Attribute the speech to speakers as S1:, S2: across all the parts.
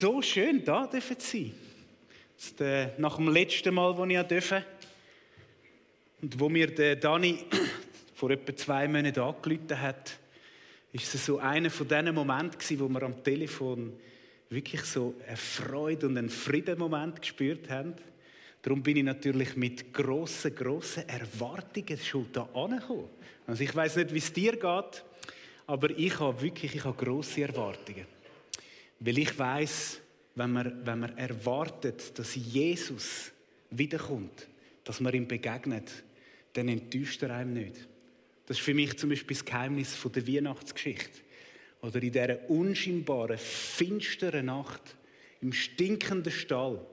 S1: So schön, da dürfen sein. Äh, nach dem letzten Mal, wo ich durfte, und wo mir der Dani vor etwa zwei Monaten angerufen hat, ist es so einer von diesen Momenten wo wir am Telefon wirklich so eine Freude und einen Friedenmoment gespürt haben. Darum bin ich natürlich mit grossen, grossen Erwartungen schon da angekommen. Also ich weiß nicht, wie es dir geht, aber ich habe wirklich, ich habe grosse Erwartungen. Weil ich weiß, wenn man, wenn man erwartet, dass Jesus wiederkommt, dass man ihm begegnet, dann enttäuscht er einem nicht. Das ist für mich zum Beispiel das Geheimnis von der Weihnachtsgeschichte. Oder in dieser unscheinbaren, finsteren Nacht, im stinkenden Stall,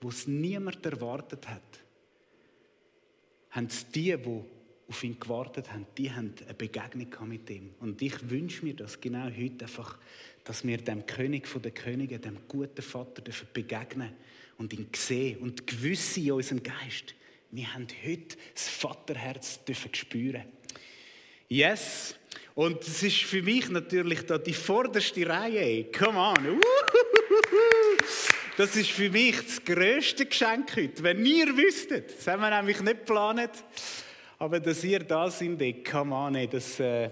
S1: wo es niemand erwartet hat, haben es die, die auf ihn gewartet haben, die haben eine Begegnung mit ihm. Und ich wünsche mir das genau heute einfach, dass wir dem König von den Königen, dem guten Vater dürfen begegnen und ihn sehen und gewisse in unserem Geist. Wir haben heute das Vaterherz dürfen spüren. Yes. Und es ist für mich natürlich da die vorderste Reihe. Come on. Das ist für mich das größte Geschenk heute. Wenn ihr wüsstet, das haben wir nämlich nicht geplant, aber dass ihr da seid, come on, das, äh,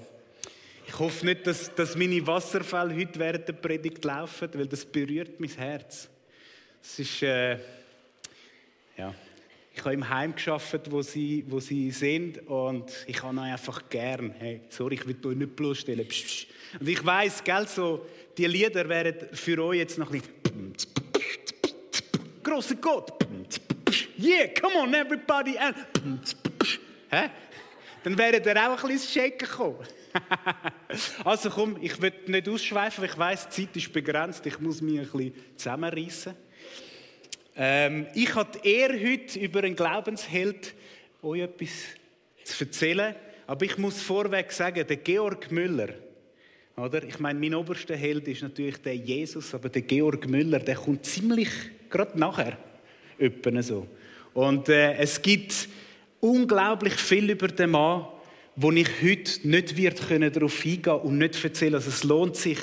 S1: ich hoffe nicht, dass, dass meine Wasserfälle heute während der Predigt laufen, weil das berührt mein Herz. Es ist, äh, ja, ich habe im Heim geschafft, wo sie, wo sie sind und ich habe einfach gern. Hey, sorry, ich will euch nicht bloßstellen. Und ich weiß, gell, so die Lieder wären für euch jetzt noch ein bisschen. Großer Gott. Yeah, come on, everybody. And Hä? Dann wäre ihr auch ein bisschen Shaken gekommen. also komm, ich will nicht ausschweifen, ich weiß, die Zeit ist begrenzt, ich muss mich ein bisschen zusammenreißen. Ähm, ich habe die Ehre, heute über einen Glaubensheld euch etwas zu erzählen. Aber ich muss vorweg sagen, der Georg Müller, oder? Ich meine, mein oberster Held ist natürlich der Jesus, aber der Georg Müller, der kommt ziemlich gerade nachher. so. Und äh, es gibt unglaublich viel über den Mann, wo ich heute nicht wird können darauf eingehen und nicht erzählen. Also es lohnt sich,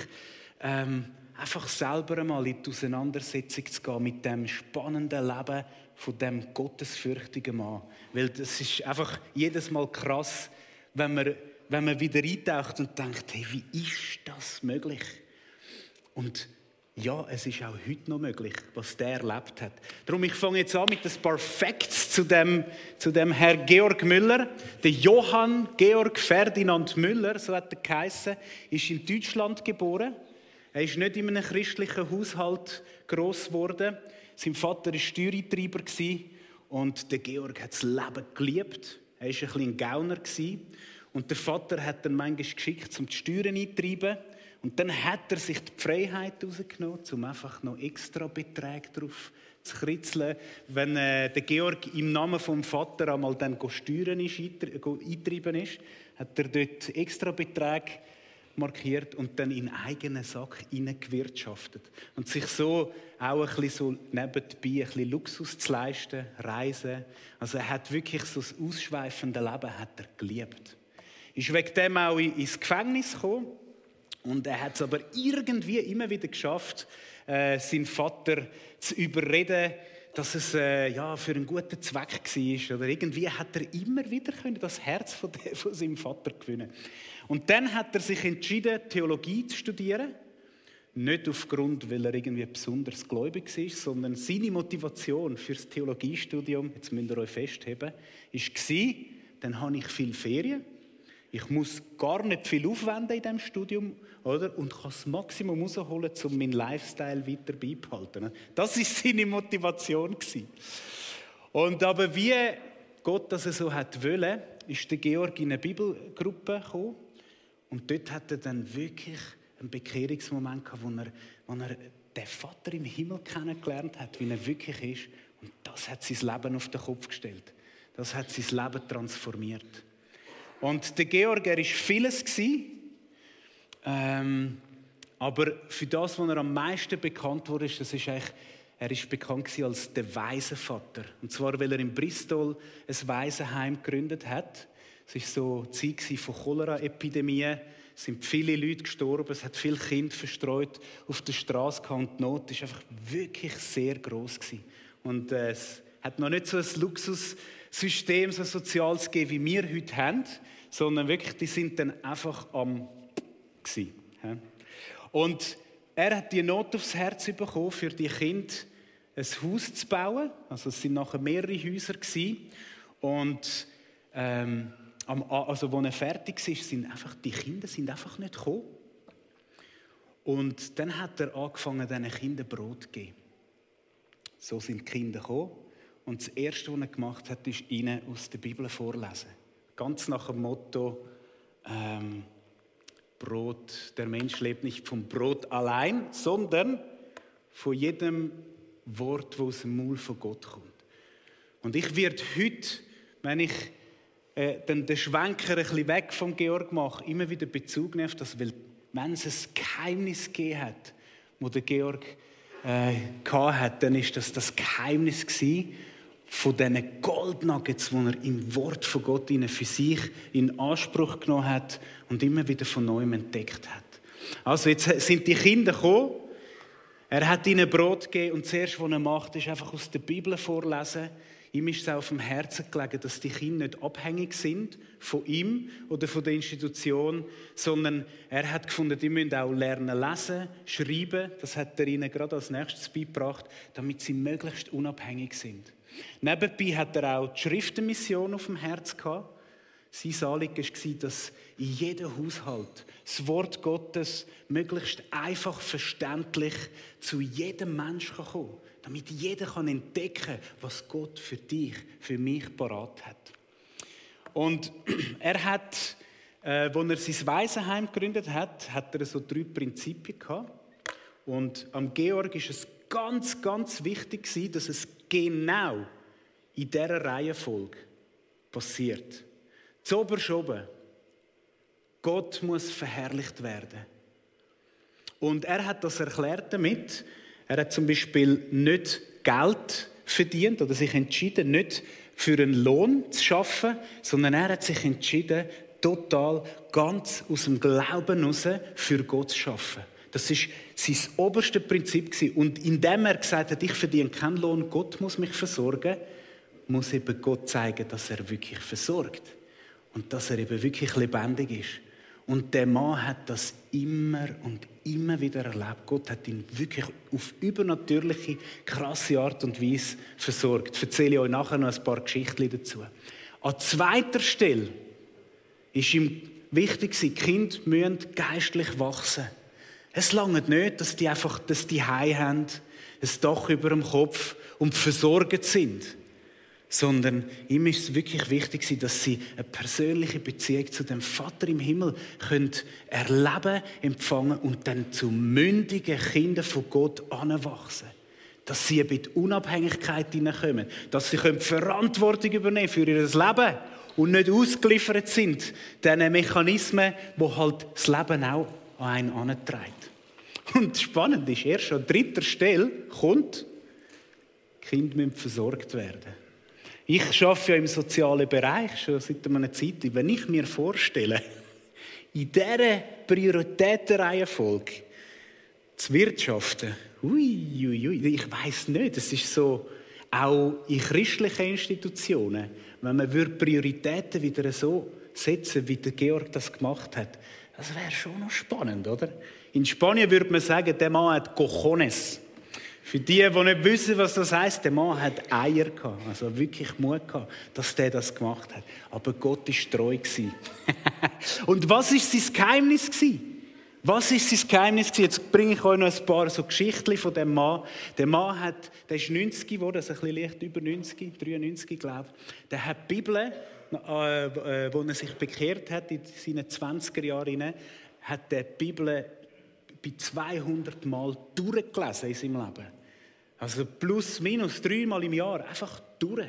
S1: ähm, einfach selber einmal in die Auseinandersetzung zu gehen mit dem spannenden Leben von dem gottesfürchtigen Mann. Weil das ist einfach jedes Mal krass, wenn man, wenn man wieder eintaucht und denkt, hey, wie ist das möglich? Und ja, es ist auch heute noch möglich, was der erlebt hat. Darum, ich fange jetzt an mit ein Facts zu dem, zu dem Herr Georg Müller. Der Johann Georg Ferdinand Müller, so hat er geheißen, ist in Deutschland geboren. Er ist nicht in einem christlichen Haushalt groß geworden. Sein Vater war Steuereintreiber und der Georg hat das Leben geliebt. Er war ein bisschen ein Gauner. Und der Vater hat ihn manchmal geschickt, um die Steuern einzutreiben. Und dann hat er sich die Freiheit herausgenommen, um einfach noch extra Beträge drauf zu kritzeln. Wenn äh, der Georg im Namen vom Vater einmal dann Steuern ist, eintreiben ist, hat er dort extra Beträge markiert und dann in eigenen Sack hineingewirtschaftet. Und sich so auch ein bisschen so nebenbei ein bisschen Luxus zu leisten, reisen. Also er hat wirklich so das ausschweifende Leben hat er geliebt. Ist wegen dem auch ins Gefängnis gekommen und er hat es aber irgendwie immer wieder geschafft, äh, seinen Vater zu überreden, dass es äh, ja, für einen guten Zweck war. Oder irgendwie hat er immer wieder können das Herz von, der, von seinem Vater gewinnen Und dann hat er sich entschieden, Theologie zu studieren. Nicht aufgrund, weil er irgendwie besonders gläubig ist, sondern seine Motivation für das Theologiestudium, jetzt müsst ihr euch festheben, war, dann habe ich viel Ferien ich muss gar nicht viel aufwenden in diesem Studium oder? und kann das Maximum rausholen, um meinen Lifestyle weiter beibehalten. Das war seine Motivation. Und aber wie Gott das so wollen, ist der Georg in eine Bibelgruppe gekommen und dort hat er dann wirklich einen Bekehrungsmoment gehabt, wo er, wo er den Vater im Himmel kennengelernt hat, wie er wirklich ist. Und das hat sein Leben auf den Kopf gestellt. Das hat sein Leben transformiert. Und der Georg, er war vieles. Ähm, aber für das, was er am meisten bekannt wurde, das ist eigentlich, er ist bekannt als der Waisenvater. Und zwar, weil er in Bristol ein Waisenheim gegründet hat. Es war so die Zeit von Cholera-Epidemien. Es sind viele Leute gestorben, es hat viele Kinder verstreut auf der Straße und die Not ist einfach wirklich sehr groß gewesen. Und äh, es hat noch nicht so ein Luxussystem, so ein soziales gegeben, wie wir heute haben, sondern wirklich, die sind dann einfach am gewesen. Und er hat die Not aufs Herz bekommen, für die Kinder ein Haus zu bauen. Also es sind nachher mehrere Häuser gewesen. Und ähm, also als er fertig war, sind einfach, die Kinder sind einfach nicht gekommen. Und dann hat er angefangen, diesen Kindern Brot zu geben. So sind die Kinder gekommen. Und das Erste, was er gemacht hat, ist ihnen aus der Bibel vorlesen. Ganz nach dem Motto, ähm, Brot, der Mensch lebt nicht vom Brot allein, sondern von jedem Wort, das aus dem Maul von Gott kommt. Und ich werde heute, wenn ich äh, den Schwenker ein bisschen weg vom Georg mache, immer wieder Bezug nehmen auf das, weil wenn es ein Geheimnis gegeben hat, wo der Georg äh, hat, dann ist das das Geheimnis gewesen, von diesen Goldnuggets, die er im Wort von Gott für sich in Anspruch genommen hat und immer wieder von neuem entdeckt hat. Also jetzt sind die Kinder gekommen, er hat ihnen Brot gegeben und zuerst, was er macht, ist einfach aus der Bibel vorlesen. Ihm ist es auf dem Herzen gelegen, dass die Kinder nicht abhängig sind von ihm oder von der Institution, sondern er hat gefunden, die müssen auch lernen lesen, schreiben. Das hat er ihnen gerade als nächstes beigebracht, damit sie möglichst unabhängig sind. Nebenbei hat er auch die Schriftenmission auf dem Herz gehabt. Sein Anliegen war, dass in jedem Haushalt das Wort Gottes möglichst einfach verständlich zu jedem Menschen kommen kann, damit jeder entdecken kann, was Gott für dich, für mich parat hat. Und er hat, äh, als er sein Waisenheim gegründet hat, hat er so drei Prinzipien gehabt. Und am Georg ist es ganz, ganz wichtig dass es genau in dieser Reihenfolge passiert. Zoberst oben. Gott muss verherrlicht werden. Und er hat das erklärt damit, er hat zum Beispiel nicht Geld verdient oder sich entschieden, nicht für einen Lohn zu schaffen, sondern er hat sich entschieden, total ganz aus dem Glauben heraus für Gott zu schaffen. Das ist sein oberste Prinzip Und indem er gesagt hat, ich verdiene keinen Lohn, Gott muss mich versorgen, muss eben Gott zeigen, dass er wirklich versorgt und dass er eben wirklich lebendig ist. Und der Mann hat das immer und immer wieder erlebt. Gott hat ihn wirklich auf übernatürliche, krasse Art und Weise versorgt. Ich erzähle euch nachher noch ein paar Geschichten dazu. An zweiter Stelle ist ihm wichtig, Kinder müssen geistlich wachsen. Es langt nicht, dass die einfach dass die Hai haben, ein Dach über dem Kopf und versorgt sind sondern ihm ist es wirklich wichtig, dass sie eine persönliche Beziehung zu dem Vater im Himmel können erleben, empfangen und dann zu mündigen Kindern von Gott anwachsen. Dass sie mit Unabhängigkeit hineinkommen, dass sie Verantwortung übernehmen für ihr Leben und nicht ausgeliefert sind, diesen Mechanismen, wo halt das Leben auch an einen antreibt. Und spannend ist, erst an dritter Stelle kommt, Kinder müssen versorgt werden. Ich arbeite ja im sozialen Bereich schon seit einer Zeit. Wenn ich mir vorstelle, in dieser Prioritätenreihenfolge zu wirtschaften, ui, ui, ui, ich weiß nicht, es ist so, auch in christlichen Institutionen, wenn man Prioritäten wieder so setzen wie der Georg das gemacht hat, das wäre schon noch spannend, oder? In Spanien würde man sagen, der Mann hat Cojones. Für die, die nicht wissen, was das heißt, der Mann hat Eier gehabt, also wirklich Mut gehabt, dass der das gemacht hat. Aber Gott ist treu gewesen. Und was ist sein Geheimnis gewesen? Was ist sein Geheimnis? Jetzt bringe ich euch noch ein paar so Geschichten von dem Mann. Der Mann hat, der ist 90 geworden, also ein bisschen leicht über 90, 93 glaube ich. Der hat die Bibel, äh, wo er sich bekehrt hat in seinen 20er Jahren, hat der Bibel bei 200 Mal durchgelesen in seinem Leben. Also plus, minus dreimal im Jahr, einfach durch.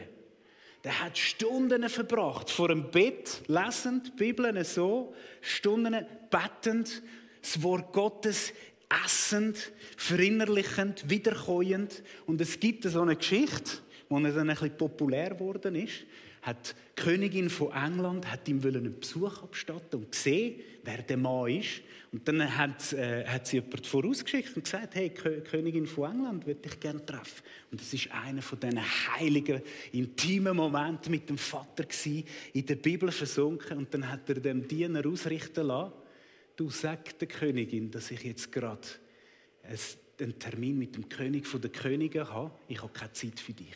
S1: Der hat Stunden verbracht vor dem Bett, lesend, Bibeln so, Stunden bettend, das Wort Gottes essend, verinnerlichend, wiederkäuend. Und es gibt so eine Geschichte, wo er dann ein bisschen populär geworden ist. Hat die Königin von England hat ihm einen Besuch abstatten und gesehen, wer der Mann ist. Und dann hat, äh, hat sie jemand vorausgeschickt und gesagt, hey, Kö Königin von England würde ich gerne treffen. Und das ist einer von diesen heiligen, intimen Momenten mit dem Vater gewesen, in der Bibel versunken. Und dann hat er dem Diener ausrichten lassen, du sag der Königin, dass ich jetzt gerade einen Termin mit dem König der Könige habe. Ich habe keine Zeit für dich.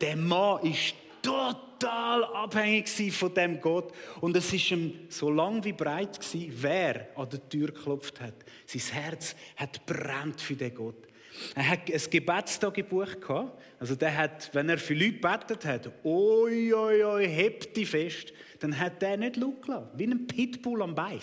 S1: Der Mann ist total abhängig von dem Gott. Und es ist ihm so lang wie breit gewesen, wer an der Tür geklopft hat. Sein Herz hat brennt für den Gott. Er hat ein Gebetstagebuch gehabt. Also der hat, wenn er für Leute betet hat, oi, oi, oi, hebt die fest, dann hat der nicht gelassen. Wie ein Pitbull am Bein.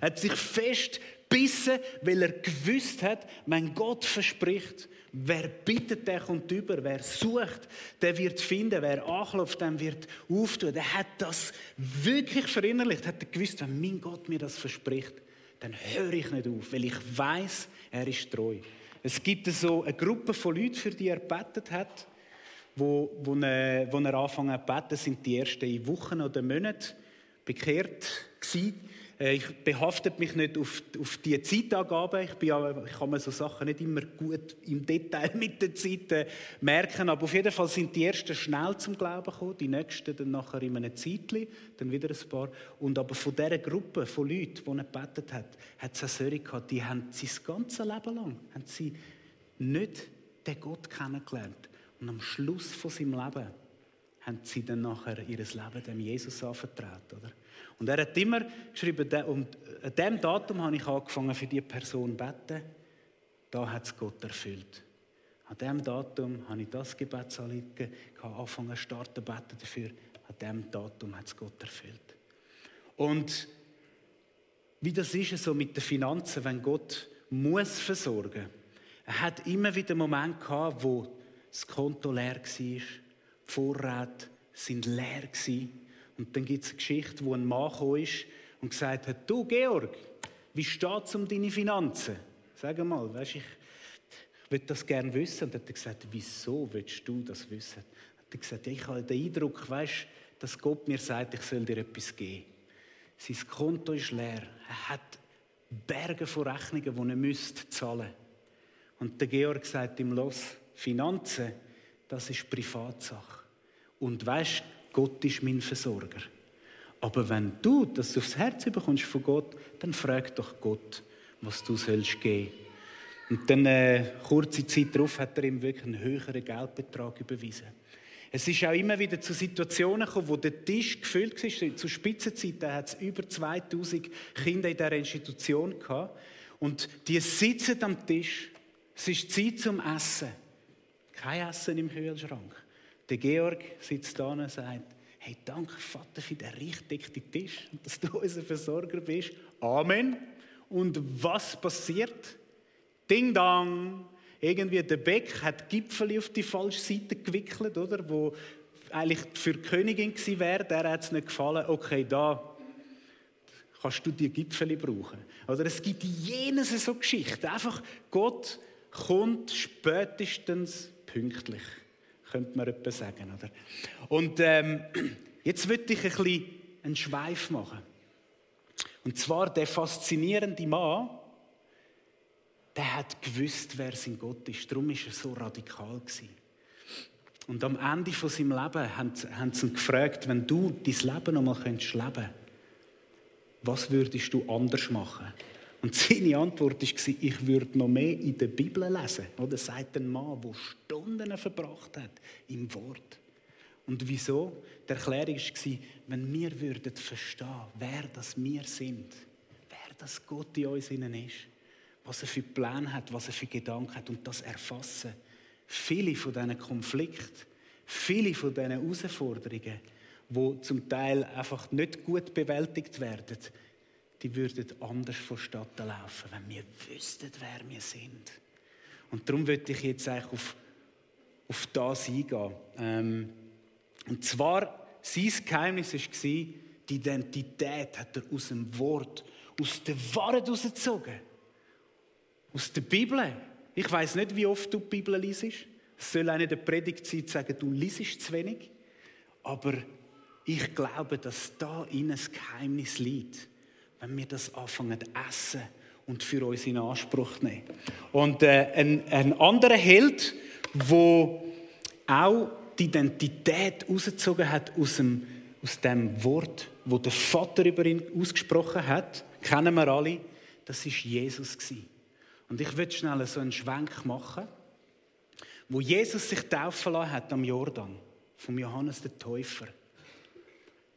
S1: Er hat sich fest gebissen, weil er gewusst hat, wenn Gott verspricht, wer bittet, der kommt über, wer sucht, der wird finden, wer anklopft, der wird auftun. Der hat das wirklich verinnerlicht, hat gewusst, wenn mein Gott mir das verspricht, dann höre ich nicht auf, weil ich weiß, er ist treu. Es gibt so eine Gruppe von Leuten, für die er betet hat, wo, wo, er, wo er angefangen zu beten, sind die ersten Wochen oder Monate bekehrt gewesen. Äh, ich behaftet mich nicht auf, auf die Zeitangaben. Ich, bin, ich kann mir so Sachen nicht immer gut im Detail mit den Zeiten merken. Aber auf jeden Fall sind die ersten schnell zum Glauben gekommen, die nächsten dann nachher in einem Zeitchen, dann wieder ein paar. Und aber von dieser Gruppe von Leuten, die gebetet hat, hat es eine Serie gehabt, die haben sein ganzes Leben lang haben sie nicht den Gott kennengelernt. Und am Schluss von seinem Leben haben sie dann nachher ihr Leben dem Jesus anvertraut, oder? Und er hat immer geschrieben, und an diesem Datum habe ich angefangen, für diese Person zu beten. Da hat es Gott erfüllt. An diesem Datum habe ich das Gebetsanliegen angefangen, starten, zu beten dafür. An diesem Datum hat es Gott erfüllt. Und wie das ist so mit den Finanzen, wenn Gott muss versorgen. Er hat immer wieder Momente gehabt, wo das Konto leer war, die Vorräte sind leer waren. Und dann gibt es eine Geschichte, wo ein Mann ist und gesagt hat, du Georg, wie steht es um deine Finanzen? Sag mal, weißt, ich, würde das gerne wissen. Und er hat gesagt, wieso willst du das wissen? Er hat gesagt, ich habe den Eindruck, weißt, dass Gott mir sagt, ich soll dir etwas geben. Sein Konto ist leer. Er hat Berge von Rechnungen, die er müsste zahlen. Und der Georg sagt ihm los, Finanzen, das ist Privatsache. Und weißt, Gott ist mein Versorger. Aber wenn du das aufs Herz bekommst von Gott, dann frag doch Gott, was du sollst geben. Und dann, äh, kurze Zeit darauf, hat er ihm wirklich einen höheren Geldbetrag überwiesen. Es ist auch immer wieder zu Situationen gekommen, wo der Tisch gefüllt war. Zu Spitzenzeiten hat es über 2000 Kinder in dieser Institution gehabt. Und die sitzen am Tisch. Es ist Zeit zum Essen. Kein Essen im Kühlschrank. Der Georg sitzt da und sagt, hey, danke Vater für den richtigen Tisch und dass du unser Versorger bist. Amen. Und was passiert? Ding dang. Irgendwie der Beck hat Gipfel auf die falsche Seite gewickelt, oder? Wo eigentlich für die Königin gewesen wäre, der hat es nicht gefallen. Okay, da kannst du die Gipfel brauchen. Oder es gibt jenes so Geschichten. Einfach Gott kommt spätestens pünktlich könnte man etwas sagen. Oder? Und ähm, jetzt würde ich ein bisschen einen Schweif machen. Und zwar der faszinierende Mann, der hat gewusst, wer sein Gott ist. Darum ist er so radikal gewesen. Und am Ende von seinem Leben haben, haben sie ihn gefragt, wenn du dein Leben noch mal könntest leben, was würdest du anders machen? Und seine Antwort war, ich würde noch mehr in der Bibel lesen. Oder sagt ein Mann, der Stunden verbracht hat im Wort. Und wieso? Die Erklärung war, wenn wir würden verstehen, wer das wir sind, wer das Gott in uns innen ist, was er für Pläne hat, was er für Gedanken hat und das erfassen. Viele von diesen Konflikten, viele von diesen Herausforderungen, die zum Teil einfach nicht gut bewältigt werden, die würden anders vonstatten laufen, wenn wir wüssten, wer wir sind. Und darum würde ich jetzt eigentlich auf, auf das eingehen. Ähm, und zwar, sein Geheimnis war, die Identität hat er aus dem Wort, aus der Wahrheit herausgezogen. Aus der Bibel. Ich weiß nicht, wie oft du die Bibel liest. Es soll eine der Predigt sein, sagen, du liest zu wenig. Aber ich glaube, dass da in ein Geheimnis liegt, wenn wir das anfangen zu essen und für uns in Anspruch nehmen. Und äh, ein, ein anderer Held, wo auch die Identität ausgezogen hat aus dem, aus dem Wort, wo der Vater über ihn ausgesprochen hat, kennen wir alle, das ist Jesus. Und ich will schnell so einen Schwenk machen, wo Jesus sich taufen lassen hat am Jordan, vom Johannes der Täufer,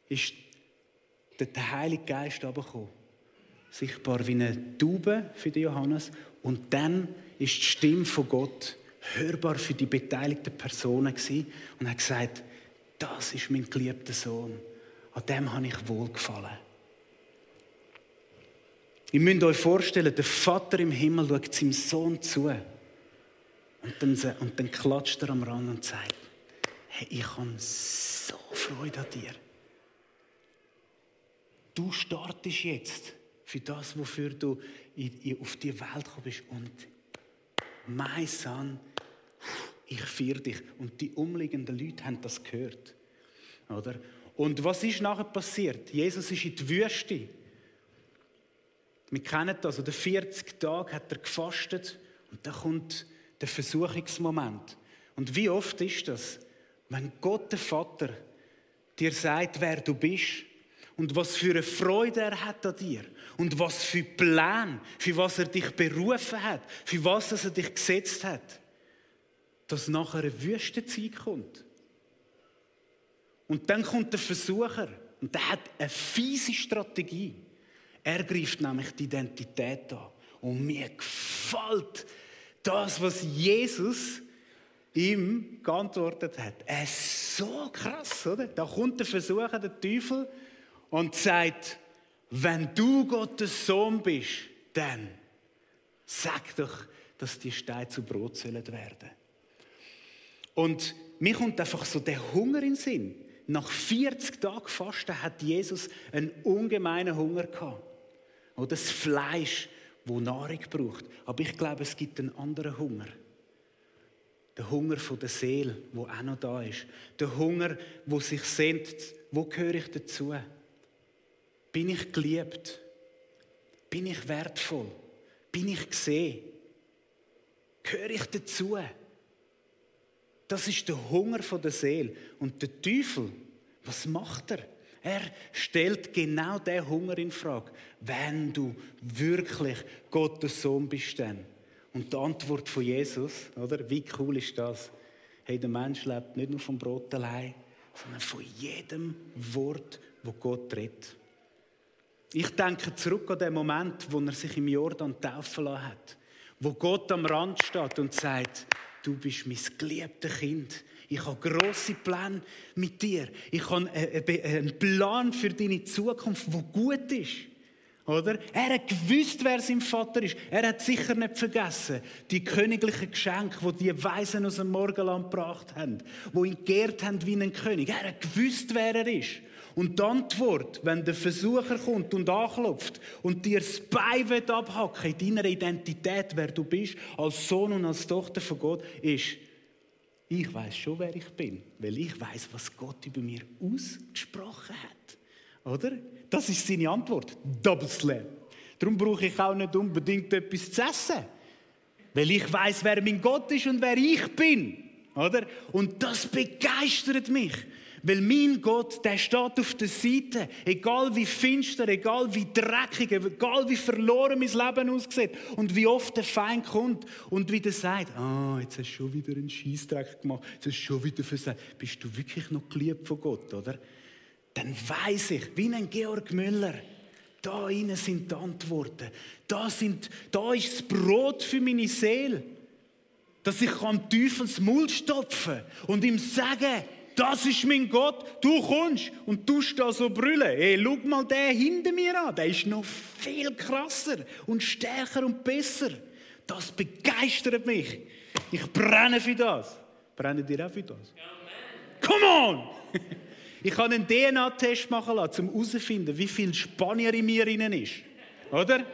S1: ist der Heilige Geist gekommen. Sichtbar wie eine Taube für den Johannes. Und dann ist die Stimme von Gott hörbar für die beteiligten Personen gewesen und hat gesagt, das ist mein geliebter Sohn. An dem habe ich wohlgefallen. Ihr müsst euch vorstellen, der Vater im Himmel schaut seinem Sohn zu. Und dann, und dann klatscht er am Rand und sagt, hey, ich habe so Freude an dir. Du startest jetzt für das, wofür du auf die Welt gekommen bist. Und mein Sohn, ich feiere dich. Und die umliegenden Leute haben das gehört. Oder? Und was ist nachher passiert? Jesus ist in die Wüste. Wir kennen das, oder 40 Tage hat er gefastet und dann kommt der Versuchungsmoment. Und wie oft ist das, wenn Gott der Vater dir sagt, wer du bist und was für eine Freude er hat an dir und was für Pläne, für was er dich berufen hat, für was er dich gesetzt hat, dass nachher eine Wüstenzeit kommt. Und dann kommt der Versucher und der hat eine fiese Strategie. Er greift nämlich die Identität an. Und mir gefällt das, was Jesus ihm geantwortet hat. Es ist so krass, oder? Da kommt der Versucher, der Teufel, und sagt, wenn du Gottes Sohn bist, dann sag doch, dass die Steine zu Brot sollen werden. Und mir kommt einfach so der Hunger in den Sinn. Nach 40 Tagen Fasten hat Jesus einen ungemeinen Hunger gehabt. Oder das Fleisch, wo Nahrung braucht. Aber ich glaube, es gibt einen anderen Hunger. Der Hunger von der Seele, wo auch noch da ist. Der Hunger, wo sich sehnt, wo gehöre ich dazu? Bin ich geliebt? Bin ich wertvoll? Bin ich gesehen? Gehöre ich dazu? Das ist der Hunger der Seele. Und der Teufel, was macht er? Er stellt genau den Hunger in Frage. Wenn du wirklich Gottes Sohn bist, dann. Und die Antwort von Jesus, oder? Wie cool ist das? Hey, der Mensch lebt nicht nur vom Brot allein, sondern von jedem Wort, wo Gott redet. Ich denke zurück an den Moment, wo er sich im Jordan taufen lassen hat, wo Gott am Rand steht und sagt, du bist mein geliebtes Kind. Ich habe grosse Pläne mit dir. Ich habe einen Plan für deine Zukunft, wo gut ist. Oder? Er hat gewusst, wer sein Vater ist. Er hat sicher nicht vergessen, die königlichen Geschenke, die die Weisen aus dem Morgenland gebracht haben, die ihn geehrt haben wie ein König. Er hat gewusst, wer er ist. Und die Antwort, wenn der Versucher kommt und anklopft und dir das Bein abhacken in deiner Identität, wer du bist, als Sohn und als Tochter von Gott, ist, ich weiß schon, wer ich bin, weil ich weiß, was Gott über mir ausgesprochen hat. Oder? Das ist seine Antwort. Double Slam. Darum brauche ich auch nicht unbedingt etwas zu essen. Weil ich weiß, wer mein Gott ist und wer ich bin. Oder? Und das begeistert mich. Weil mein Gott, der steht auf der Seite, egal wie finster, egal wie dreckig, egal wie verloren mein Leben aussieht und wie oft der Feind kommt und wieder sagt, ah, jetzt hast du schon wieder einen Scheißdreck gemacht, jetzt hast du schon wieder versagt. Bist du wirklich noch geliebt von Gott, oder? Dann weiß ich, wie ein Georg Müller, da innen sind die Antworten. Da, sind, da ist das Brot für meine Seele. Dass ich am Teufels Mund stopfen und ihm sagen, das ist mein Gott, du kommst und du da so brüllen. Hey, schau mal den hinter mir an, der ist noch viel krasser und stärker und besser. Das begeistert mich. Ich brenne für das. Brennen dir auch für das? Come on! Ich kann einen DNA-Test machen lassen, um herauszufinden, wie viel Spanier in mir innen ist. Oder?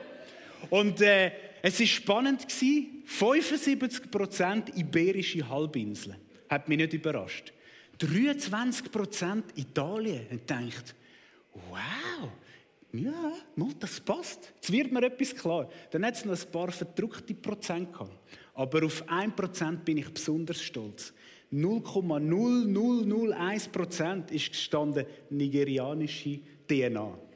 S1: Und äh, es war spannend 75% iberische Halbinsel. Hat mich nicht überrascht. 23% Italien. Und denkt, wow, ja, das passt. Jetzt wird mir etwas klar. Dann hat es noch ein paar verdruckte Prozent gehabt. Aber auf 1% bin ich besonders stolz. 0,0001 Prozent ist gestanden nigerianische DNA.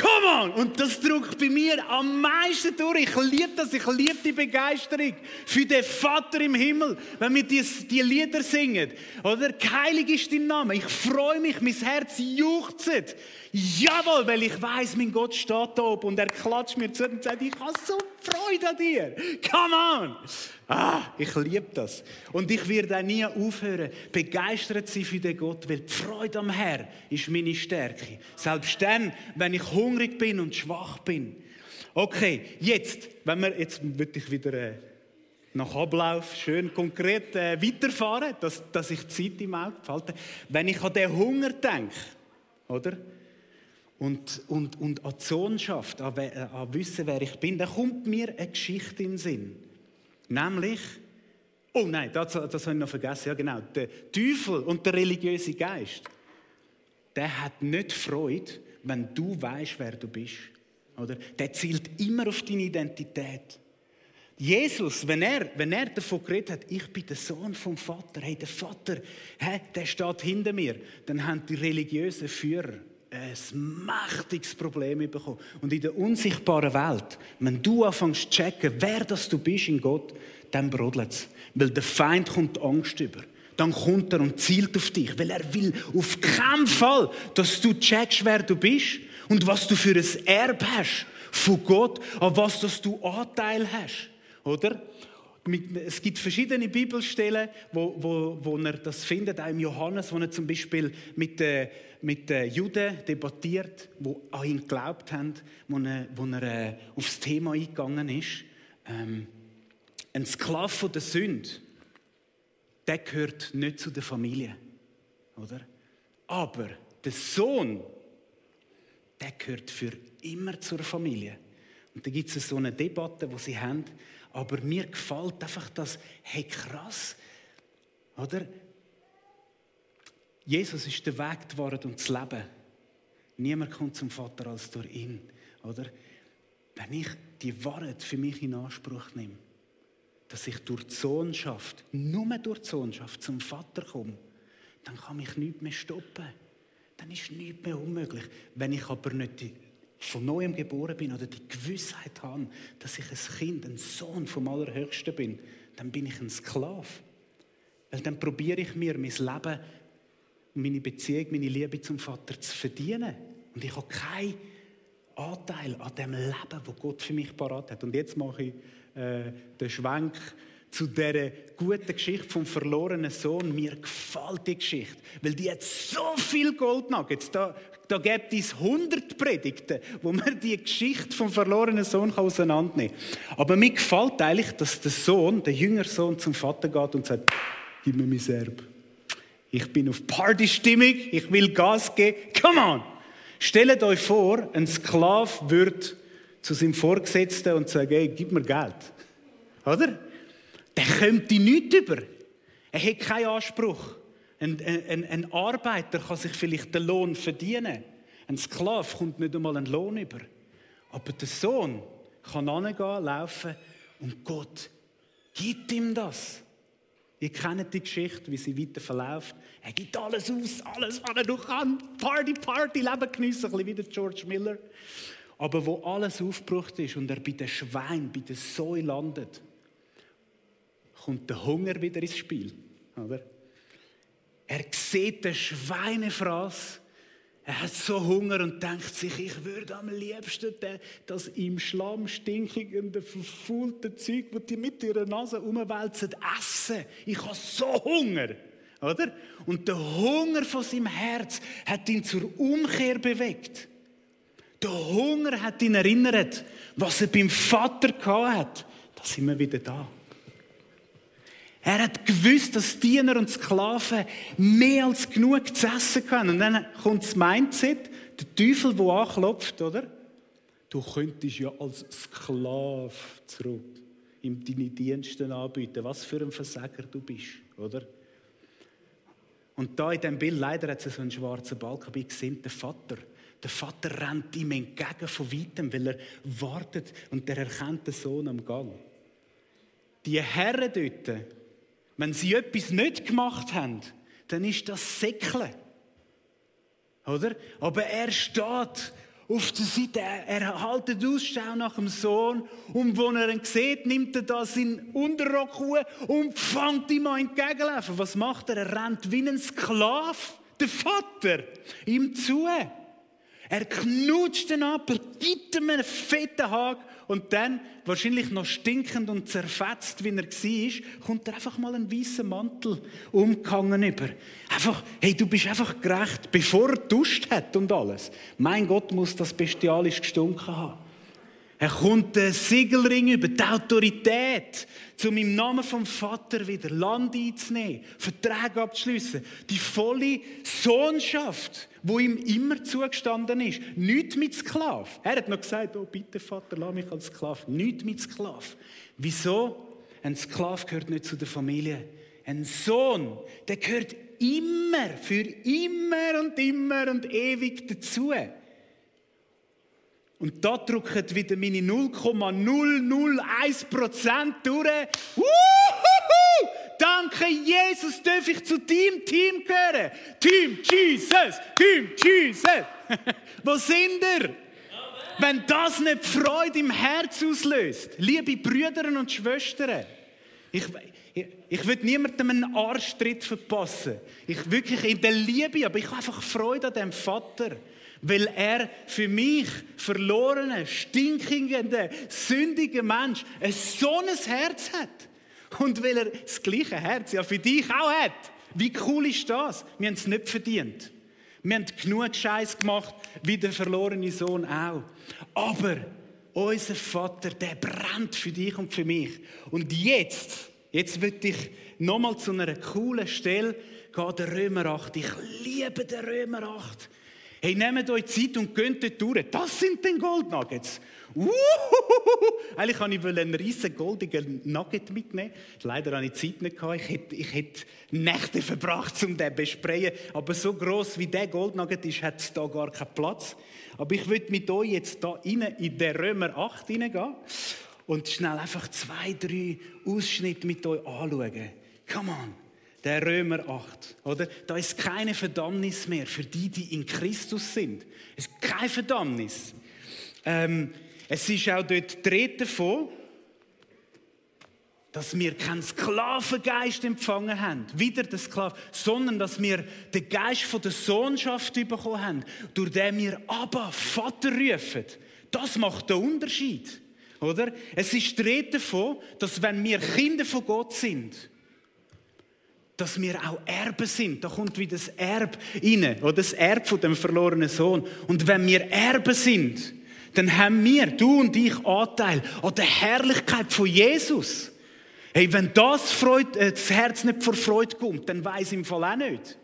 S1: Come on! Und das drückt bei mir am meisten durch. Ich liebe das, ich liebe die Begeisterung für den Vater im Himmel, wenn wir die, die Lieder singen. Oder? Heilig ist dein Name. Ich freue mich, mein Herz juchzt. Jawohl, weil ich weiß, mein Gott steht da oben und er klatscht mir zu und sagt, ich habe so Freude an dir. Come on! Ah, ich liebe das. Und ich werde auch nie aufhören, begeistert sein für den Gott, weil die Freude am Herrn ist meine Stärke. Selbst dann, wenn ich hungrig bin und schwach bin. Okay, jetzt, wenn wir, jetzt würde ich wieder äh, nach Ablauf schön konkret äh, weiterfahren, dass, dass ich Zeit im Auge behalte. Wenn ich an den Hunger denke, oder? Und, und, und an die Sohnschaft, an, äh, an Wissen, wer ich bin, dann kommt mir eine Geschichte in den Sinn. Nämlich, oh nein, das, das habe ich noch vergessen, ja genau, der Teufel und der religiöse Geist, der hat nicht Freude, wenn du weißt, wer du bist. Oder? Der zielt immer auf deine Identität. Jesus, wenn er, wenn er davon geredet hat, ich bin der Sohn vom Vater, hey, der Vater, hey, der steht hinter mir, dann haben die religiösen Führer ein mächtiges Problem bekommen. Und in der unsichtbaren Welt, wenn du anfängst zu checken, wer das du bist in Gott, dann brodelt es. Weil der Feind kommt Angst über. Dann kommt er und zielt auf dich, weil er will auf keinen Fall, dass du checkst, wer du bist und was du für ein Erbe hast von Gott, an was dass du Anteil hast. Oder? Es gibt verschiedene Bibelstellen, wo, wo, wo er das findet, auch im Johannes, wo er zum Beispiel mit den, mit den Juden debattiert, die an ihn geglaubt haben, wo er, wo er äh, aufs Thema eingegangen ist. Ähm, ein Sklave der Sünde, der gehört nicht zu der Familie, oder? Aber der Sohn, der gehört für immer zur Familie. Und da gibt es so eine Debatte, wo sie haben, aber mir gefällt einfach das, hey krass, oder? Jesus ist der Weg, die Wahrheit und das Leben. Niemand kommt zum Vater als durch ihn, oder? Wenn ich die Wahrheit für mich in Anspruch nehme, dass ich durch die Sohnschaft, nur durch die Sohnschaft zum Vater komme, dann kann mich nichts mehr stoppen. Dann ist nichts mehr unmöglich. Wenn ich aber nicht von neuem geboren bin oder die Gewissheit habe, dass ich ein Kind, ein Sohn vom Allerhöchsten bin, dann bin ich ein Sklave. Weil dann probiere ich mir mein Leben, meine Beziehung, meine Liebe zum Vater zu verdienen. Und ich habe keinen Anteil an dem Leben, das Gott für mich parat hat. Und jetzt mache ich äh, den Schwenk zu dieser guten Geschichte vom verlorenen Sohn. Mir gefällt die Geschichte, weil die hat so viel Goldnuggets. Da, da gibt es 100 Predigten, wo man die Geschichte vom verlorenen Sohn auseinandernehmen kann. Aber mir gefällt eigentlich, dass der Sohn, der jüngere Sohn, zum Vater geht und sagt, gib mir mein Erbe. Ich bin auf Partystimmung, ich will Gas geben. Come on! Stellt euch vor, ein Sklave würde zu seinem Vorgesetzten und sagen, hey, gib mir Geld. Oder? Der kommt die nichts über. Er hat keinen Anspruch. Ein, ein, ein, Arbeiter kann sich vielleicht den Lohn verdienen. Ein Sklave kommt nicht einmal einen Lohn über. Aber der Sohn kann angehen, laufen und Gott gibt ihm das. Ihr kennt die Geschichte, wie sie weiter verläuft. Er gibt alles aus, alles, was er noch kann. Party, Party, Leben geniessen, ein bisschen wie der George Miller. Aber wo alles aufgebraucht ist und er bei den Schweinen, bei den Säuen landet, kommt der Hunger wieder ins Spiel. Oder? Er sieht den Schweinefraß. Er hat so Hunger und denkt sich, ich würde am liebsten das im Schlamm stinkende, verfaulte Zeug, das die mit ihrer Nase umwälzen, essen. Ich habe so Hunger. Oder? Und der Hunger von seinem Herz hat ihn zur Umkehr bewegt. Der Hunger hat ihn erinnert, was er beim Vater gehabt hat. Da sind wir wieder da. Er hat gewusst, dass Diener und Sklaven mehr als genug zu essen können. Und dann kommt das Mindset, der Teufel, der anklopft, oder? Du könntest ja als Sklave zurück ihm deine Dienste anbieten. Was für ein Versager du bist, oder? Und da in diesem Bild, leider hat es so einen schwarzen Balken, aber ich sehe den Vater. Der Vater rennt ihm entgegen von weitem, weil er wartet und er erkennt den Sohn am Gang. Die Herren dort, wenn sie etwas nicht gemacht haben, dann ist das Säckle. Oder? Aber er steht auf der Seite, er haltet Ausschau nach dem Sohn und wo er ihn sieht, nimmt er da seinen Unterrock und fängt ihm an entgegenlaufen. Was macht er? Er rennt wie ein Sklave, der Vater, ihm zu. Er knutscht ihn ab, er gibt ihm einen fetten Hag und dann, wahrscheinlich noch stinkend und zerfetzt, wie er war, kommt er einfach mal einen weißen Mantel umgehangen über. Einfach, hey, du bist einfach gerecht, bevor er duscht hat und alles. Mein Gott muss das bestialisch gestunken haben. Er kommt den Siegelring über, die Autorität, um im Namen vom Vater wieder Land einzunehmen, Verträge abzuschließen, die volle Sohnschaft, wo ihm immer zugestanden ist. Nicht mit Sklav. Er hat noch gesagt, oh bitte Vater, lass mich als Sklav. Nicht mit Sklav. Wieso? Ein Sklav gehört nicht zu der Familie. Ein Sohn, der gehört immer, für immer und immer und ewig dazu. Und da drücken wieder meine 0,001% durch. Uhuhu! Danke, Jesus, darf ich zu deinem Team gehören. Team Jesus, Team Jesus. Wo sind ihr? Wenn das nicht Freude im Herz auslöst, liebe Brüder und Schwestern, ich, ich, ich will niemandem einen Arschtritt verpassen. Ich wirklich in der Liebe, aber ich habe einfach Freude an dem Vater weil er für mich verlorene, stinkende, sündige Mensch ein so ein Herz hat. Und weil er das gleiche Herz ja für dich auch hat. Wie cool ist das? Wir haben es nicht verdient. Wir haben genug Scheiß gemacht, wie der verlorene Sohn auch. Aber unser Vater, der brennt für dich und für mich. Und jetzt, jetzt will ich nochmal zu einer coolen Stelle gehen, der Römer 8. Ich liebe den Römer 8. Hey, nehmt euch Zeit und geht dort durch. Das sind den Goldnuggets. Eigentlich wollte ich einen riesen goldigen Nugget mitnehmen. Leider hatte ich Zeit nicht. Ich hätte, ich hätte Nächte verbracht, um den zu besprayen. Aber so groß wie der Goldnugget ist, hat es da gar keinen Platz. Aber ich würde mit euch jetzt da rein, in den Römer 8 hineingehen und schnell einfach zwei, drei Ausschnitte mit euch anschauen. Come on der Römer 8, oder? Da ist keine Verdammnis mehr für die, die in Christus sind. Es ist keine Verdammnis. Ähm, es ist auch dort die davon, dass wir keinen Sklavengeist empfangen haben, wieder der Sklave, sondern dass wir den Geist von der Sohnschaft bekommen haben, durch den wir aber Vater rufen. Das macht den Unterschied, oder? Es ist die davon, dass wenn wir Kinder von Gott sind, dass wir auch Erben sind. Da kommt wieder das Erb rein, oder das Erb von dem verlorenen Sohn. Und wenn wir Erben sind, dann haben wir, du und ich, Anteil an der Herrlichkeit von Jesus. Hey, wenn das, Freude, äh, das Herz nicht vor Freude kommt, dann weiß im Fall auch nicht.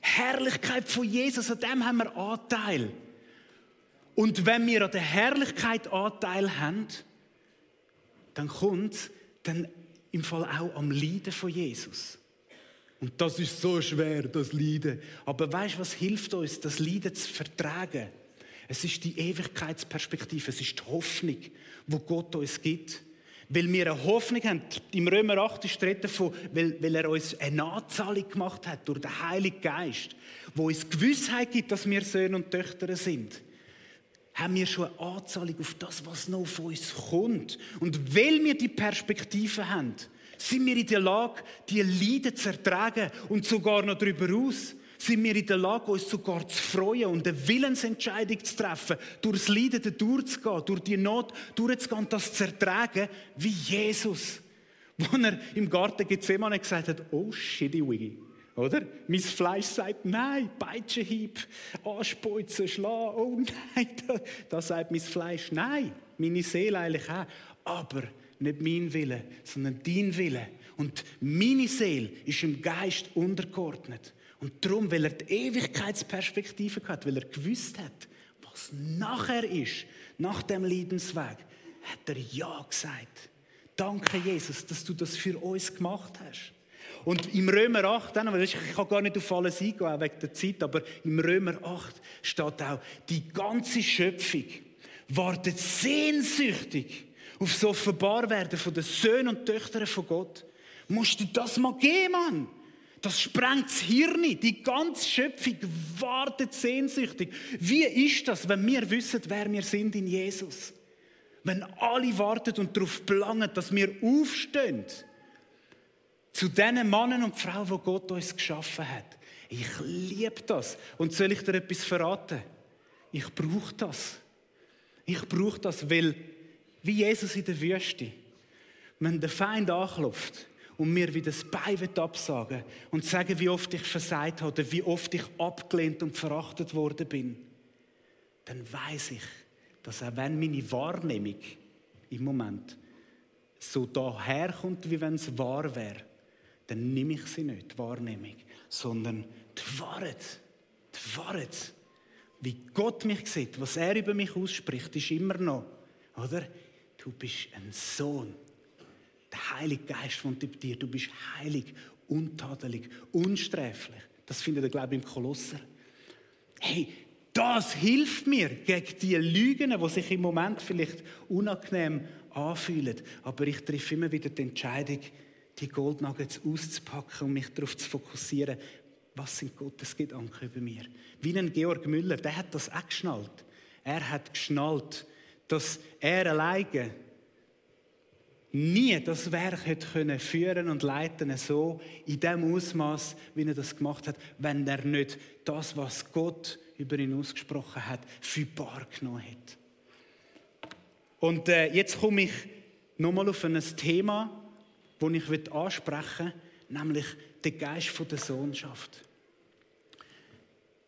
S1: Herrlichkeit von Jesus, an dem haben wir Anteil. Und wenn wir an der Herrlichkeit Anteil haben, dann kommt dann im Fall auch am Leiden von Jesus. Und das ist so schwer, das Leiden. Aber weißt du, was hilft uns, das Leiden zu vertragen? Es ist die Ewigkeitsperspektive, es ist die Hoffnung, wo Gott uns gibt. Weil wir eine Hoffnung haben, im Römer 8 ist davon, weil, weil er uns eine Anzahlung gemacht hat durch den Heiligen Geist, wo uns Gewissheit gibt, dass wir Söhne und Töchter sind haben wir schon eine Anzahlung auf das, was noch von uns kommt. Und weil wir die Perspektive haben, sind wir in der Lage, die Leiden zu ertragen und sogar noch darüber aus sind wir in der Lage, uns sogar zu freuen und eine Willensentscheidung zu treffen, durchs Leiden durchzugehen, durch die Not durchzugehen und das zu ertragen, wie Jesus. Wo er im Garten Gethsemane gesagt hat, oh shitty wiggy. Oder? Mein Fleisch sagt nein, Peitschenhieb, Anspeuzen, Schlagen, oh nein, da, da sagt mein Fleisch nein. Meine Seele eigentlich auch. Aber nicht mein Wille, sondern dein Wille. Und meine Seele ist im Geist untergeordnet. Und darum, weil er die Ewigkeitsperspektive hat, weil er gewusst hat, was nachher ist, nach dem Leidensweg, hat er Ja gesagt. Danke, Jesus, dass du das für uns gemacht hast. Und im Römer 8, ich kann gar nicht auf alles eingehen, wegen der Zeit, aber im Römer 8 steht auch, die ganze Schöpfung wartet sehnsüchtig auf das Offenbarwerden von den Söhnen und Töchtern von Gott. Musst du das mal geben, Mann? Das sprengt das Hirn. Die ganze Schöpfung wartet sehnsüchtig. Wie ist das, wenn wir wissen, wer wir sind in Jesus? Wenn alle warten und darauf planen, dass wir aufstehen zu den Männern und Frauen, wo Gott uns geschaffen hat. Ich liebe das. Und soll ich dir etwas verraten? Ich brauche das. Ich brauche das, weil, wie Jesus in der Wüste, wenn der Feind anklopft, und mir wieder das Bein absagen und sagen, wie oft ich versagt habe wie oft ich abgelehnt und verachtet worden bin, dann weiß ich, dass auch wenn meine Wahrnehmung im Moment so daherkommt, wie wenn es wahr wäre, dann nehme ich sie nicht, die Wahrnehmung, sondern die Wahrheit. Die Wahrheit. Wie Gott mich sieht, was er über mich ausspricht, ist immer noch, oder? Du bist ein Sohn der Heilige Geist wohnt in dir. Du bist heilig, untadelig, unsträflich. Das findet ihr, glaube ich, im Kolosser. Hey, das hilft mir gegen die Lügen, die sich im Moment vielleicht unangenehm anfühlen. Aber ich treffe immer wieder die Entscheidung, die Goldnuggets auszupacken und mich darauf zu fokussieren, was sind Gottes Gedanken über mir. Wie ein Georg Müller, der hat das auch geschnallt. Er hat geschnallt, dass er alleine nie das Werk hätte können führen und leiten so in dem Ausmaß, wie er das gemacht hat, wenn er nicht das, was Gott über ihn ausgesprochen hat, für bar genommen hätte. Und äh, jetzt komme ich nochmal auf ein Thema, das ich ansprechen will, nämlich den Geist der Sohnschaft.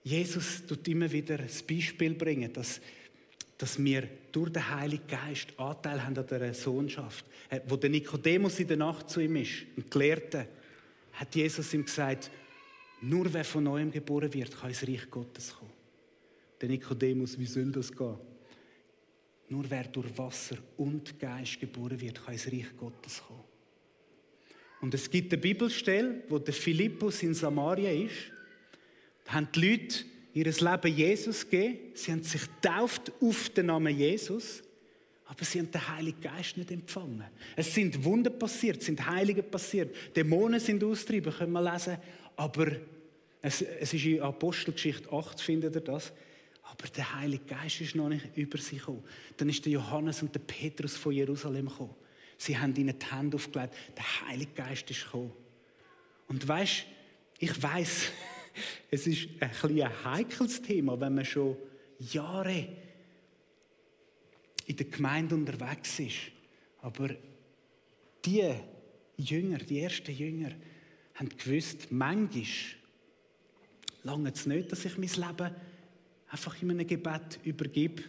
S1: Jesus tut immer wieder das Beispiel bringen, dass dass wir durch den Heiligen Geist Anteil haben an dieser Sohnschaft. Äh, wo der Nikodemus in der Nacht zu ihm ist und gelehrte, hat Jesus ihm gesagt, nur wer von neuem geboren wird, kann ins Reich Gottes kommen. Der Nikodemus, wie soll das gehen? Nur wer durch Wasser und Geist geboren wird, kann ins Reich Gottes kommen. Und es gibt eine Bibelstelle, wo der Philippus in Samaria ist. Da haben die Leute ihr Leben Jesus gegeben. Sie haben sich tauft auf den Namen Jesus. Aber sie haben den Heiligen Geist nicht empfangen. Es sind Wunder passiert, es sind Heilige passiert. Dämonen sind austrieben, können wir lesen. Aber es, es ist in Apostelgeschichte 8, findet ihr das. Aber der Heilige Geist ist noch nicht über sie gekommen. Dann ist der Johannes und der Petrus von Jerusalem gekommen. Sie haben ihnen die Hände aufgelegt. Der Heilige Geist ist gekommen. Und weißt, ich weiß, es ist ein, ein heikles Thema, wenn man schon Jahre in der Gemeinde unterwegs ist. Aber die Jünger, die ersten Jünger, haben gewusst, manchmal lange es nicht, dass ich mein Leben einfach in einem Gebet übergebe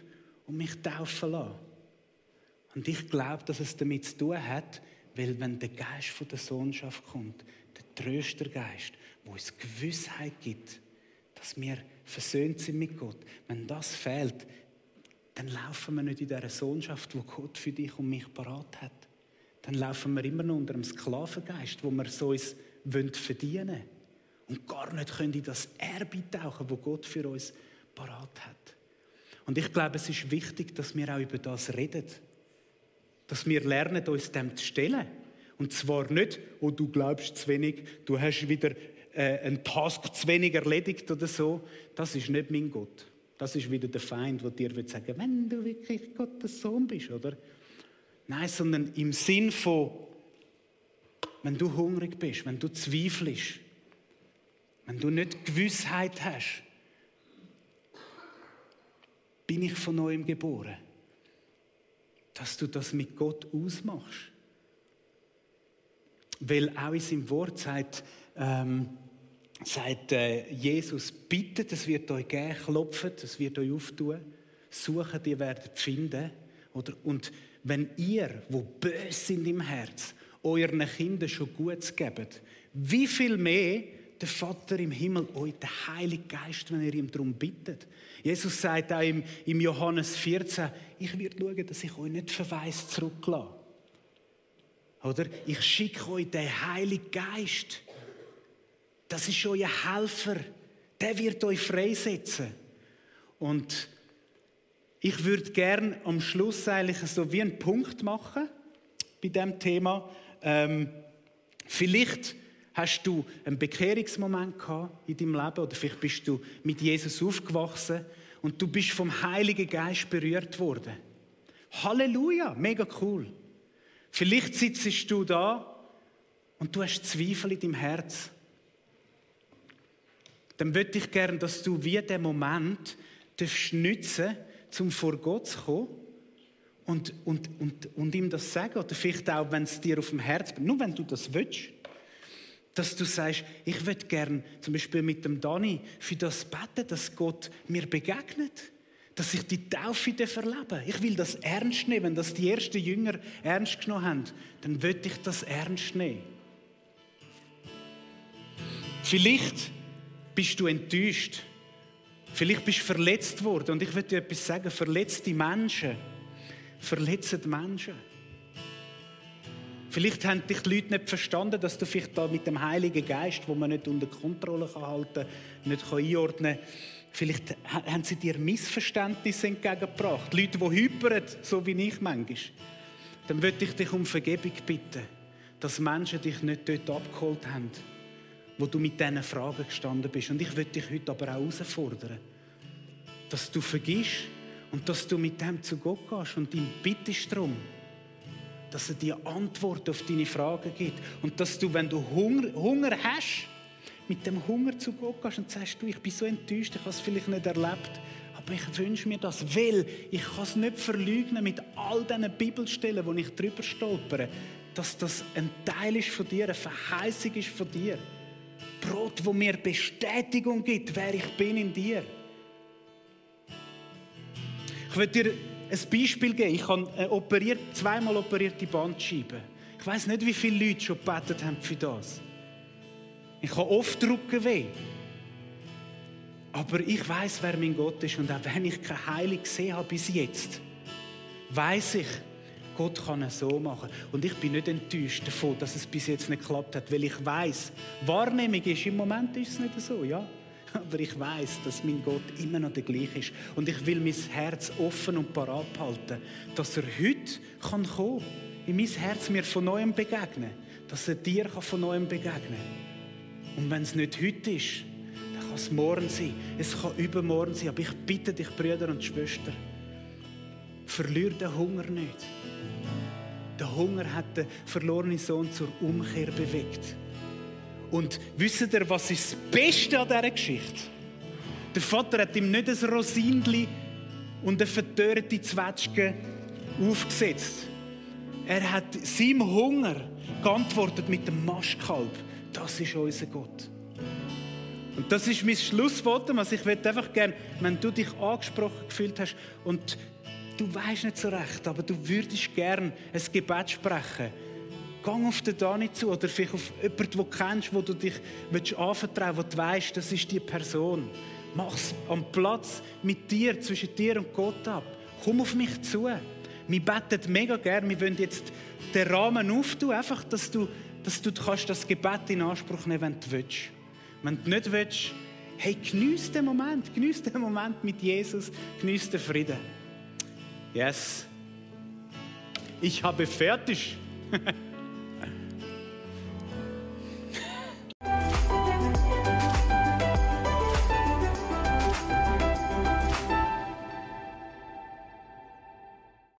S1: und mich taufen lasse. Und ich glaube, dass es damit zu tun hat, weil wenn der Geist von der Sohnschaft kommt, der Tröstergeist, wo uns Gewissheit gibt, dass wir versöhnt sind mit Gott. Wenn das fehlt, dann laufen wir nicht in dieser Sohnschaft, wo Gott für dich und mich parat hat. Dann laufen wir immer noch unter einem Sklavengeist, wo wir so uns verdienen wollen und gar nicht können in das Erbe tauchen, wo Gott für uns parat hat. Und ich glaube, es ist wichtig, dass wir auch über das reden. Dass wir lernen, uns dem zu stellen. Und zwar nicht, oh, du glaubst zu wenig, du hast wieder äh, einen Task zu wenig erledigt oder so. Das ist nicht mein Gott. Das ist wieder der Feind, der dir wird sagen, wenn du wirklich Gottes Sohn bist, oder? Nein, sondern im Sinn von, wenn du hungrig bist, wenn du zweifelst, wenn du nicht Gewissheit hast, bin ich von neuem geboren, dass du das mit Gott ausmachst. Weil auch in seinem Wort sagt, ähm, sagt äh, Jesus, bittet, es wird euch geben, klopft, es wird euch auftun, suchen, ihr werdet finden. Oder? Und wenn ihr, wo böse sind im Herz, euren Kindern schon Gutes gebt, wie viel mehr der Vater im Himmel euch, der Heilige Geist, wenn ihr ihm darum bittet. Jesus sagt auch im, im Johannes 14, ich werde schauen, dass ich euch nicht verweist zurücklasse. Oder? Ich schicke euch den Heiligen Geist Das ist euer Helfer. Der wird euch freisetzen. Und ich würde gerne am Schluss eigentlich so wie einen Punkt machen bei dem Thema. Ähm, vielleicht hast du einen Bekehrungsmoment gehabt in deinem Leben oder vielleicht bist du mit Jesus aufgewachsen und du bist vom Heiligen Geist berührt worden. Halleluja, mega cool. Vielleicht sitzt du da und du hast Zweifel in deinem Herz. Dann würde ich gerne, dass du wie den Moment nützen um vor Gott zu kommen und, und, und, und ihm das sagen. Oder vielleicht auch, wenn es dir auf dem Herz brennt. Nur wenn du das willst. Dass du sagst, ich würde gerne zum Beispiel mit dem Dani für das beten, dass Gott mir begegnet dass ich die Taufe erlebe. Ich will das ernst nehmen. Wenn das die ersten Jünger ernst genommen haben, dann will ich das ernst nehmen. Vielleicht bist du enttäuscht. Vielleicht bist du verletzt worden. Und ich will dir etwas sagen. Verletzte Menschen verletzen Menschen. Vielleicht haben dich die Leute nicht verstanden, dass du vielleicht da mit dem Heiligen Geist, wo man nicht unter Kontrolle halten kann, nicht einordnen kann, Vielleicht haben sie dir Missverständnisse entgegengebracht. Leute, die hypern, so wie ich manchmal. Dann würde ich dich um Vergebung bitten, dass Menschen dich nicht dort abgeholt haben, wo du mit diesen Fragen gestanden bist. Und ich würde dich heute aber auch herausfordern, dass du vergisst und dass du mit dem zu Gott gehst und ihm bittest darum, dass er dir Antworten auf deine Fragen gibt. Und dass du, wenn du Hunger, Hunger hast, mit dem Hunger zu Gott gehst und sagst, du, ich bin so enttäuscht, ich habe es vielleicht nicht erlebt, aber ich wünsche mir das, weil ich kann es nicht verleugnen mit all diesen Bibelstellen, wo ich drüber stolpere, dass das ein Teil ist von dir, eine Verheißung ist von dir. Brot, wo mir Bestätigung gibt, wer ich bin in dir. Ich will dir ein Beispiel geben. Ich habe operiert, zweimal operierte Bandscheiben. Ich weiß nicht, wie viele Leute schon gebetet haben für das. Ich habe oft Rückenweh. Aber ich weiß, wer mein Gott ist. Und auch wenn ich keine Heilung gesehen habe bis jetzt, weiß ich, Gott kann es so machen. Und ich bin nicht enttäuscht davon, dass es bis jetzt nicht geklappt hat, weil ich weiß, Wahrnehmung ist, im Moment ist es nicht so, ja. Aber ich weiß, dass mein Gott immer noch der gleiche ist. Und ich will mein Herz offen und parat halten, dass er heute kann kommen kann, in mein Herz mir von neuem begegnen, dass er dir von neuem begegnen kann. Und wenn es nicht heute ist, dann kann es morgen sein. Es kann übermorgen sein. Aber ich bitte dich, Brüder und Schwestern, verlier den Hunger nicht. Der Hunger hat den verlorenen Sohn zur Umkehr bewegt. Und wisst ihr, was ist das Beste an dieser Geschichte? Der Vater hat ihm nicht ein Rosinli und eine verdörrte Zwetschge aufgesetzt. Er hat seinem Hunger geantwortet mit dem Maschkalb. Das ist unser Gott. Und das ist mein Schlusswort. Also ich einfach gerne, wenn du dich angesprochen gefühlt hast und du weißt nicht so recht, aber du würdest gerne ein Gebet sprechen, gang auf den Dani zu oder vielleicht auf jemanden, den du kennst, wo du dich anvertrauen willst, wo du weißt, das ist die Person. Mach es am Platz mit dir, zwischen dir und Gott ab. Komm auf mich zu. Wir beten mega gerne. Wir wollen jetzt den Rahmen auftun, einfach, dass du dass du kannst das Gebet in Anspruch nehmen wenn du willst. Wenn du nicht willst, hey, genieß den Moment, genieß den Moment mit Jesus, genieß den Frieden. Yes. Ich habe fertig.